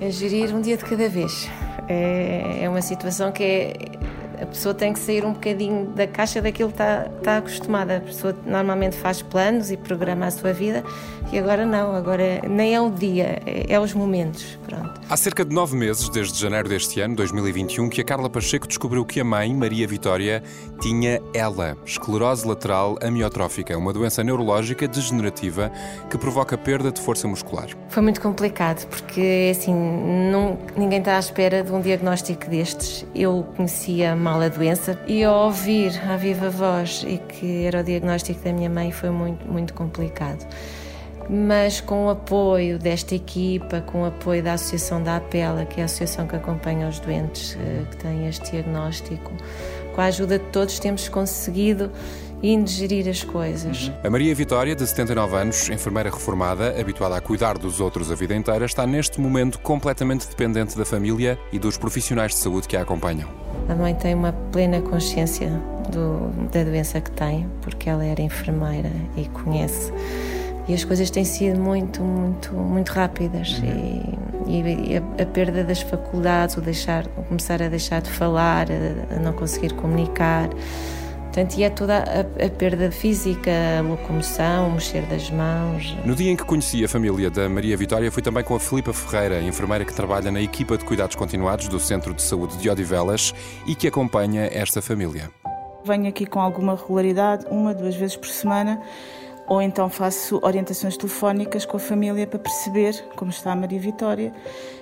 É gerir um dia de cada vez. É, é uma situação que é, a pessoa tem que sair um bocadinho da caixa daquilo que está, está acostumada. A pessoa normalmente faz planos e programa a sua vida e agora não, agora nem é o dia, é, é os momentos. Pronto. Há cerca de nove meses, desde janeiro deste ano, 2021, que a Carla Pacheco descobriu que a mãe, Maria Vitória, tinha ela, esclerose lateral amiotrófica, uma doença neurológica degenerativa que provoca perda de força muscular. Foi muito complicado porque assim não, ninguém está à espera de um diagnóstico destes. Eu conhecia mal a doença e ao ouvir a viva voz e que era o diagnóstico da minha mãe foi muito muito complicado mas com o apoio desta equipa, com o apoio da Associação da Apela, que é a associação que acompanha os doentes eh, que têm este diagnóstico, com a ajuda de todos temos conseguido indigerir as coisas. A Maria Vitória, de 79 anos, enfermeira reformada, habituada a cuidar dos outros a vida inteira, está neste momento completamente dependente da família e dos profissionais de saúde que a acompanham. A mãe tem uma plena consciência do, da doença que tem, porque ela era enfermeira e conhece e as coisas têm sido muito, muito, muito rápidas uhum. e, e a, a, perda das faculdades, o deixar, o começar a deixar de falar, a, a não conseguir comunicar, Portanto, e é toda a, a, perda física, a locomoção, o mexer das mãos. No dia em que conheci a família da Maria Vitória, fui também com a Filipa Ferreira, enfermeira que trabalha na equipa de cuidados continuados do Centro de Saúde de Odivelas e que acompanha esta família. Venho aqui com alguma regularidade, uma, duas vezes por semana ou então faço orientações telefónicas com a família para perceber como está a Maria Vitória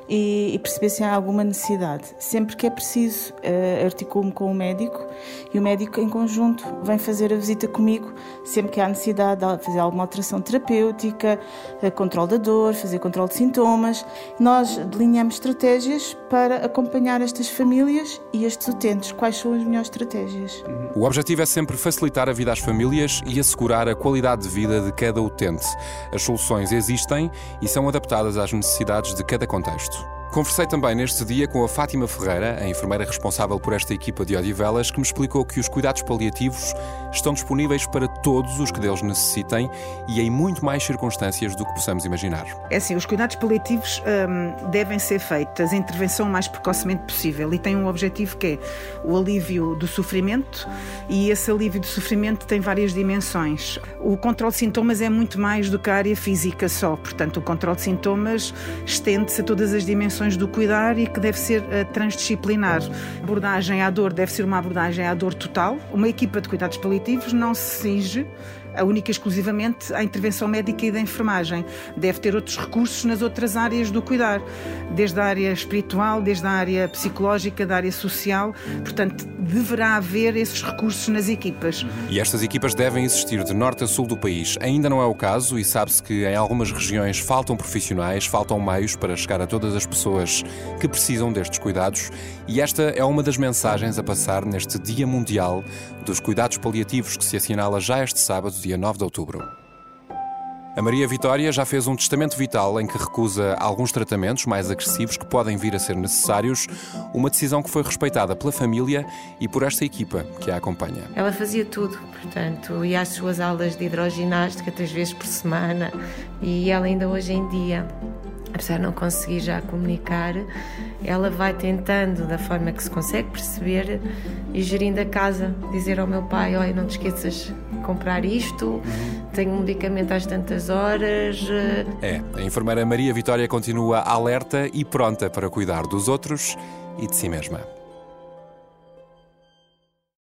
e, e perceber se há alguma necessidade. Sempre que é preciso, uh, articulo-me com o médico e o médico, em conjunto, vem fazer a visita comigo sempre que há necessidade de fazer alguma alteração terapêutica, uh, controle da dor, fazer controle de sintomas. Nós delineamos estratégias para acompanhar estas famílias e estes utentes. Quais são as melhores estratégias? O objetivo é sempre facilitar a vida às famílias e assegurar a qualidade de vida de cada utente. As soluções existem e são adaptadas às necessidades de cada contexto. Conversei também neste dia com a Fátima Ferreira, a enfermeira responsável por esta equipa de Odivelas, que me explicou que os cuidados paliativos estão disponíveis para todos os que deles necessitem e em muito mais circunstâncias do que possamos imaginar. É assim, os cuidados paliativos hum, devem ser feitos, a intervenção o mais precocemente possível e tem um objetivo que é o alívio do sofrimento e esse alívio do sofrimento tem várias dimensões. O controle de sintomas é muito mais do que a área física só, portanto, o controle de sintomas estende-se a todas as dimensões do cuidar e que deve ser uh, transdisciplinar. A abordagem à dor deve ser uma abordagem à dor total. Uma equipa de cuidados paliativos não se exige a única exclusivamente à intervenção médica e da enfermagem. Deve ter outros recursos nas outras áreas do cuidar, desde a área espiritual, desde a área psicológica, da área social. Portanto, deverá haver esses recursos nas equipas. E estas equipas devem existir de norte a sul do país. Ainda não é o caso e sabe-se que em algumas regiões faltam profissionais, faltam meios para chegar a todas as pessoas que precisam destes cuidados. E esta é uma das mensagens a passar neste Dia Mundial dos Cuidados Paliativos que se assinala já este sábado, dia 9 de outubro. A Maria Vitória já fez um testamento vital em que recusa alguns tratamentos mais agressivos que podem vir a ser necessários, uma decisão que foi respeitada pela família e por esta equipa que a acompanha. Ela fazia tudo, portanto, ia às suas aulas de hidroginástica três vezes por semana e ela ainda hoje em dia apesar de não conseguir já comunicar, ela vai tentando da forma que se consegue perceber e gerindo a casa, dizer ao meu pai, olha, não te esqueças comprar isto, tenho um medicamento às tantas horas. É, a enfermeira Maria Vitória continua alerta e pronta para cuidar dos outros e de si mesma.